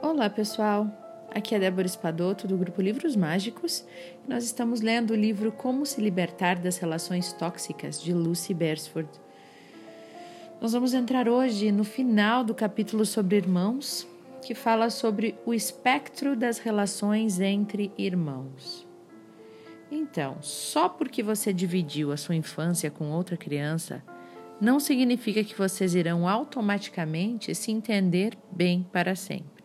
Olá, pessoal. Aqui é Débora Espadoto do grupo Livros Mágicos. E nós estamos lendo o livro Como se libertar das relações tóxicas de Lucy Beresford. Nós vamos entrar hoje no final do capítulo sobre irmãos, que fala sobre o espectro das relações entre irmãos. Então, só porque você dividiu a sua infância com outra criança, não significa que vocês irão automaticamente se entender bem para sempre.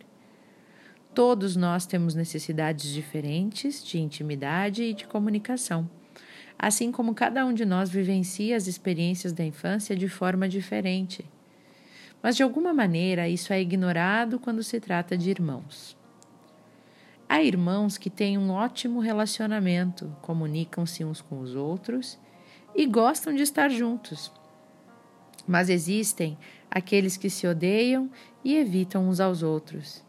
Todos nós temos necessidades diferentes de intimidade e de comunicação, assim como cada um de nós vivencia as experiências da infância de forma diferente. Mas de alguma maneira isso é ignorado quando se trata de irmãos. Há irmãos que têm um ótimo relacionamento, comunicam-se uns com os outros e gostam de estar juntos. Mas existem aqueles que se odeiam e evitam uns aos outros.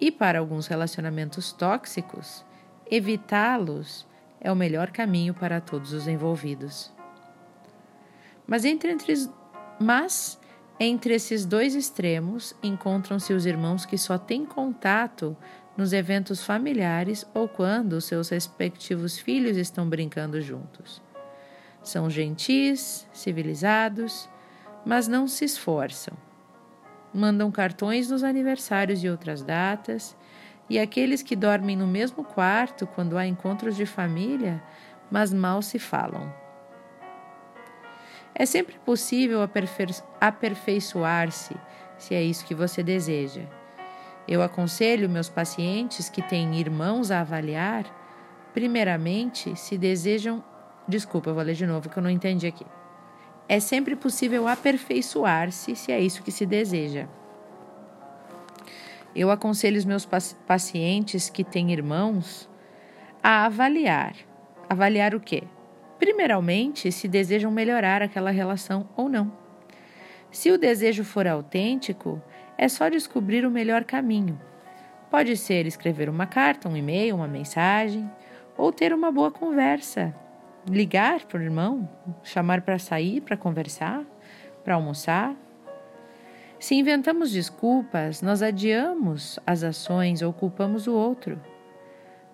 E para alguns relacionamentos tóxicos, evitá-los é o melhor caminho para todos os envolvidos. Mas entre, entre, mas entre esses dois extremos encontram-se os irmãos que só têm contato nos eventos familiares ou quando seus respectivos filhos estão brincando juntos. São gentis, civilizados, mas não se esforçam mandam cartões nos aniversários e outras datas, e aqueles que dormem no mesmo quarto quando há encontros de família, mas mal se falam. É sempre possível aperfei aperfeiçoar-se, se é isso que você deseja. Eu aconselho meus pacientes que têm irmãos a avaliar, primeiramente, se desejam. Desculpa, eu vou ler de novo que eu não entendi aqui. É sempre possível aperfeiçoar-se se é isso que se deseja. Eu aconselho os meus pacientes que têm irmãos a avaliar. Avaliar o quê? Primeiramente, se desejam melhorar aquela relação ou não. Se o desejo for autêntico, é só descobrir o melhor caminho. Pode ser escrever uma carta, um e-mail, uma mensagem, ou ter uma boa conversa, ligar para o irmão, chamar para sair, para conversar, para almoçar. Se inventamos desculpas, nós adiamos as ações ou culpamos o outro.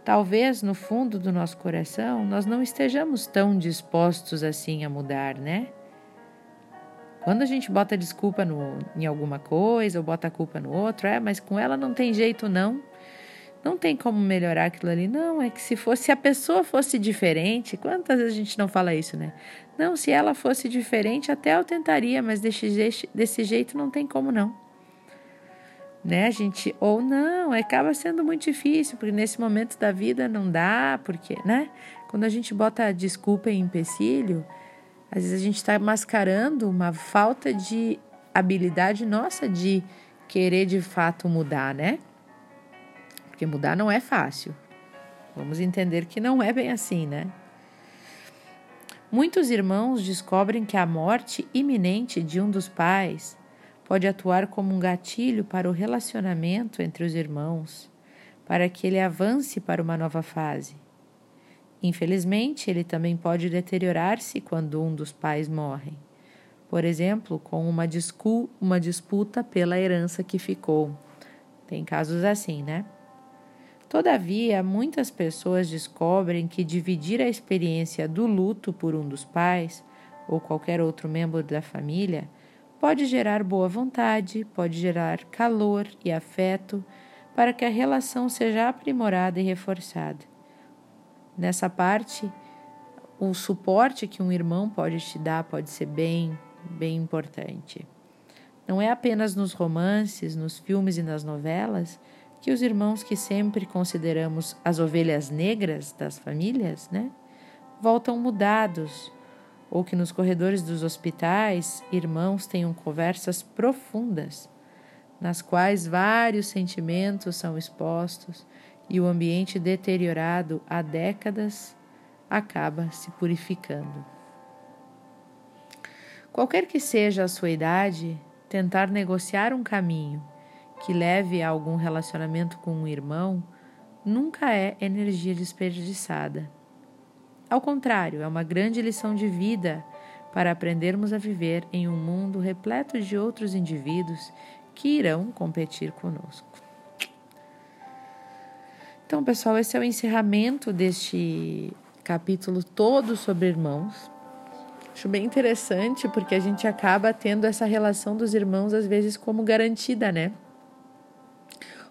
Talvez no fundo do nosso coração nós não estejamos tão dispostos assim a mudar, né? Quando a gente bota desculpa no, em alguma coisa ou bota a culpa no outro, é, mas com ela não tem jeito não não tem como melhorar aquilo ali. Não, é que se fosse, se a pessoa fosse diferente, quantas vezes a gente não fala isso, né? Não, se ela fosse diferente, até eu tentaria, mas desse jeito, desse jeito não tem como não. Né, gente, ou não, acaba sendo muito difícil, porque nesse momento da vida não dá, porque, né? Quando a gente bota desculpa em empecilho, às vezes a gente está mascarando uma falta de habilidade nossa de querer de fato mudar, né? Porque mudar não é fácil. Vamos entender que não é bem assim, né? Muitos irmãos descobrem que a morte iminente de um dos pais pode atuar como um gatilho para o relacionamento entre os irmãos, para que ele avance para uma nova fase. Infelizmente, ele também pode deteriorar-se quando um dos pais morre, por exemplo, com uma, uma disputa pela herança que ficou. Tem casos assim, né? Todavia, muitas pessoas descobrem que dividir a experiência do luto por um dos pais ou qualquer outro membro da família pode gerar boa vontade, pode gerar calor e afeto para que a relação seja aprimorada e reforçada. Nessa parte, o suporte que um irmão pode te dar pode ser bem, bem importante. Não é apenas nos romances, nos filmes e nas novelas que os irmãos que sempre consideramos as ovelhas negras das famílias, né, voltam mudados, ou que nos corredores dos hospitais irmãos tenham conversas profundas, nas quais vários sentimentos são expostos e o ambiente deteriorado há décadas acaba se purificando. Qualquer que seja a sua idade, tentar negociar um caminho que leve a algum relacionamento com um irmão nunca é energia desperdiçada. Ao contrário, é uma grande lição de vida para aprendermos a viver em um mundo repleto de outros indivíduos que irão competir conosco. Então, pessoal, esse é o encerramento deste capítulo todo sobre irmãos. Acho bem interessante porque a gente acaba tendo essa relação dos irmãos às vezes como garantida, né?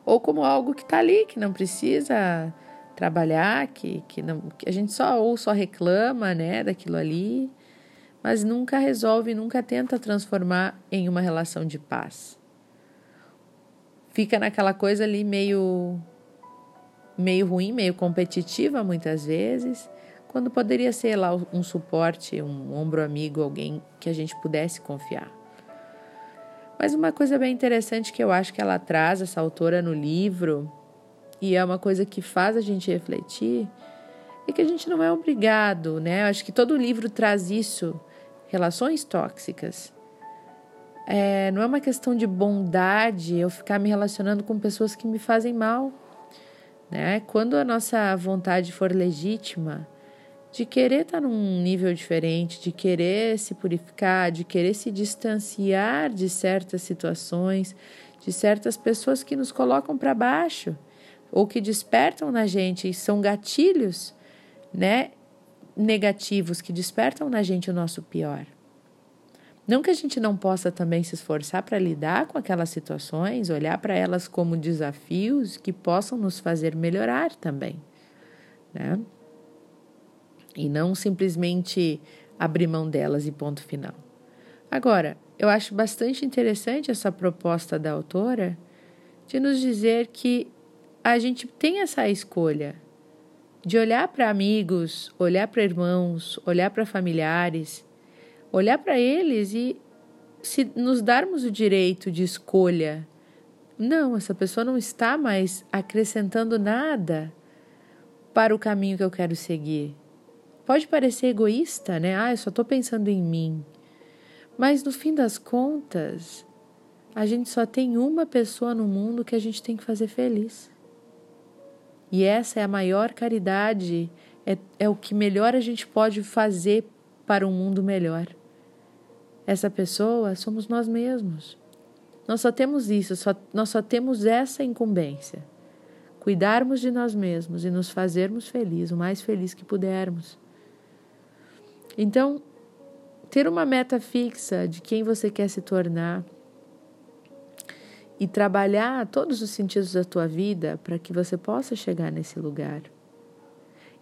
Ou como algo que está ali, que não precisa trabalhar, que, que, não, que a gente só ou só reclama, né, daquilo ali, mas nunca resolve, nunca tenta transformar em uma relação de paz. Fica naquela coisa ali meio meio ruim, meio competitiva muitas vezes, quando poderia ser lá um suporte, um ombro amigo, alguém que a gente pudesse confiar. Mas uma coisa bem interessante que eu acho que ela traz, essa autora, no livro, e é uma coisa que faz a gente refletir, é que a gente não é obrigado, né? Eu acho que todo livro traz isso, relações tóxicas. É, não é uma questão de bondade eu ficar me relacionando com pessoas que me fazem mal. Né? Quando a nossa vontade for legítima, de querer estar num nível diferente, de querer se purificar, de querer se distanciar de certas situações, de certas pessoas que nos colocam para baixo ou que despertam na gente, são gatilhos, né, negativos que despertam na gente o nosso pior. Não que a gente não possa também se esforçar para lidar com aquelas situações, olhar para elas como desafios que possam nos fazer melhorar também, né? E não simplesmente abrir mão delas e ponto final. Agora, eu acho bastante interessante essa proposta da autora de nos dizer que a gente tem essa escolha de olhar para amigos, olhar para irmãos, olhar para familiares olhar para eles e se nos darmos o direito de escolha, não, essa pessoa não está mais acrescentando nada para o caminho que eu quero seguir. Pode parecer egoísta, né? Ah, eu só estou pensando em mim. Mas no fim das contas, a gente só tem uma pessoa no mundo que a gente tem que fazer feliz. E essa é a maior caridade, é, é o que melhor a gente pode fazer para um mundo melhor. Essa pessoa somos nós mesmos. Nós só temos isso, só, nós só temos essa incumbência. Cuidarmos de nós mesmos e nos fazermos felizes, o mais feliz que pudermos. Então, ter uma meta fixa de quem você quer se tornar e trabalhar todos os sentidos da tua vida para que você possa chegar nesse lugar.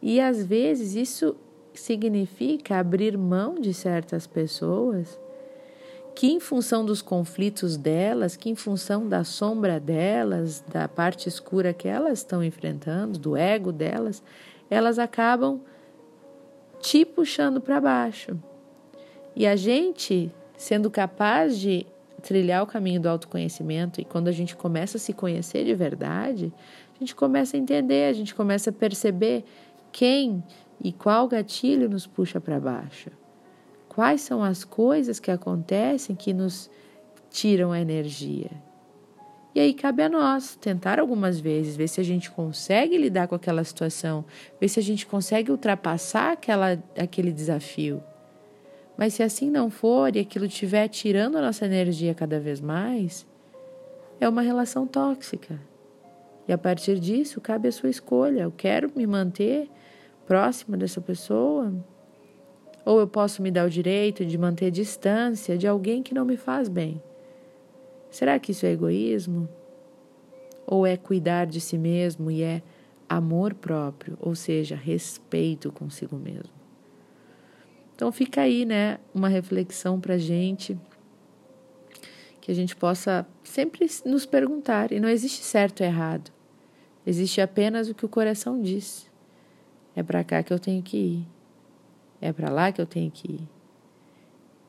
E às vezes isso significa abrir mão de certas pessoas que, em função dos conflitos delas, que, em função da sombra delas, da parte escura que elas estão enfrentando, do ego delas, elas acabam te puxando para baixo. E a gente, sendo capaz de trilhar o caminho do autoconhecimento, e quando a gente começa a se conhecer de verdade, a gente começa a entender, a gente começa a perceber quem e qual gatilho nos puxa para baixo. Quais são as coisas que acontecem que nos tiram a energia? E aí cabe a nós tentar algumas vezes, ver se a gente consegue lidar com aquela situação, ver se a gente consegue ultrapassar aquela, aquele desafio. Mas se assim não for e aquilo estiver tirando a nossa energia cada vez mais, é uma relação tóxica. E a partir disso, cabe a sua escolha. Eu quero me manter próxima dessa pessoa ou eu posso me dar o direito de manter distância de alguém que não me faz bem. Será que isso é egoísmo? Ou é cuidar de si mesmo e é amor próprio, ou seja, respeito consigo mesmo? Então fica aí, né, uma reflexão para gente que a gente possa sempre nos perguntar. E não existe certo e errado. Existe apenas o que o coração diz. É para cá que eu tenho que ir. É para lá que eu tenho que ir.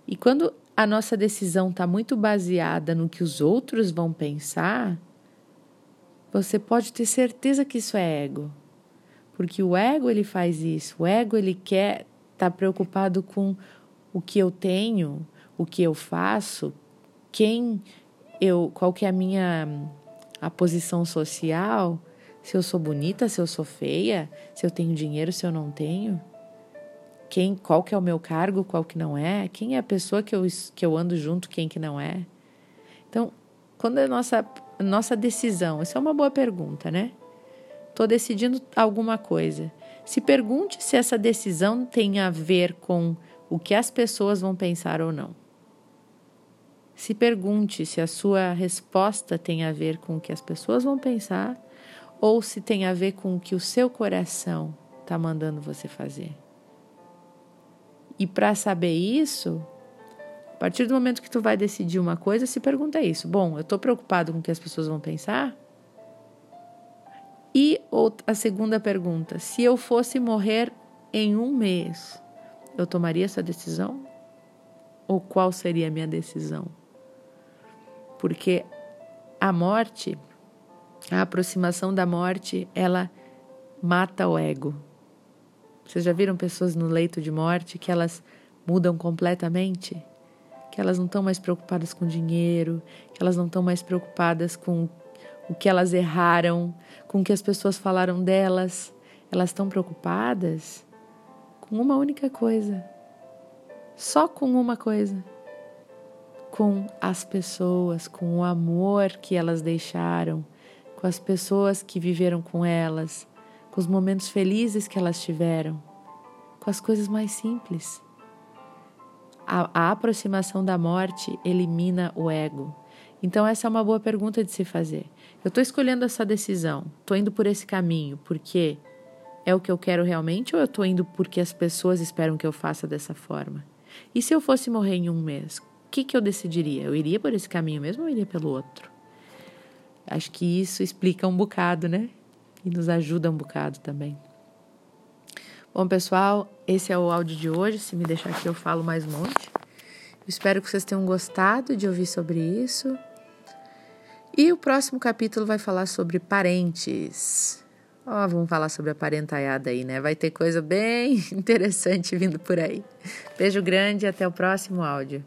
E quando a nossa decisão está muito baseada no que os outros vão pensar, você pode ter certeza que isso é ego. Porque o ego ele faz isso. O ego ele quer estar tá preocupado com o que eu tenho, o que eu faço, quem eu, qual que é a minha a posição social, se eu sou bonita, se eu sou feia, se eu tenho dinheiro, se eu não tenho quem, qual que é o meu cargo, qual que não é, quem é a pessoa que eu, que eu ando junto, quem que não é. Então, quando a nossa, nossa decisão, isso é uma boa pergunta, né? Estou decidindo alguma coisa. Se pergunte se essa decisão tem a ver com o que as pessoas vão pensar ou não. Se pergunte se a sua resposta tem a ver com o que as pessoas vão pensar ou se tem a ver com o que o seu coração está mandando você fazer. E para saber isso, a partir do momento que tu vai decidir uma coisa, se pergunta isso. Bom, eu estou preocupado com o que as pessoas vão pensar? E a segunda pergunta: se eu fosse morrer em um mês, eu tomaria essa decisão? Ou qual seria a minha decisão? Porque a morte, a aproximação da morte, ela mata o ego. Vocês já viram pessoas no leito de morte que elas mudam completamente? Que elas não estão mais preocupadas com dinheiro, que elas não estão mais preocupadas com o que elas erraram, com o que as pessoas falaram delas. Elas estão preocupadas com uma única coisa. Só com uma coisa. Com as pessoas, com o amor que elas deixaram, com as pessoas que viveram com elas, com os momentos felizes que elas tiveram, com as coisas mais simples. A, a aproximação da morte elimina o ego. Então, essa é uma boa pergunta de se fazer. Eu estou escolhendo essa decisão, estou indo por esse caminho porque é o que eu quero realmente ou eu estou indo porque as pessoas esperam que eu faça dessa forma? E se eu fosse morrer em um mês, o que, que eu decidiria? Eu iria por esse caminho mesmo ou iria pelo outro? Acho que isso explica um bocado, né? E nos ajuda um bocado também. Bom, pessoal, esse é o áudio de hoje. Se me deixar aqui, eu falo mais um monte. Espero que vocês tenham gostado de ouvir sobre isso. E o próximo capítulo vai falar sobre parentes. Ó, oh, vamos falar sobre a parentaiada aí, né? Vai ter coisa bem interessante vindo por aí. Beijo grande e até o próximo áudio.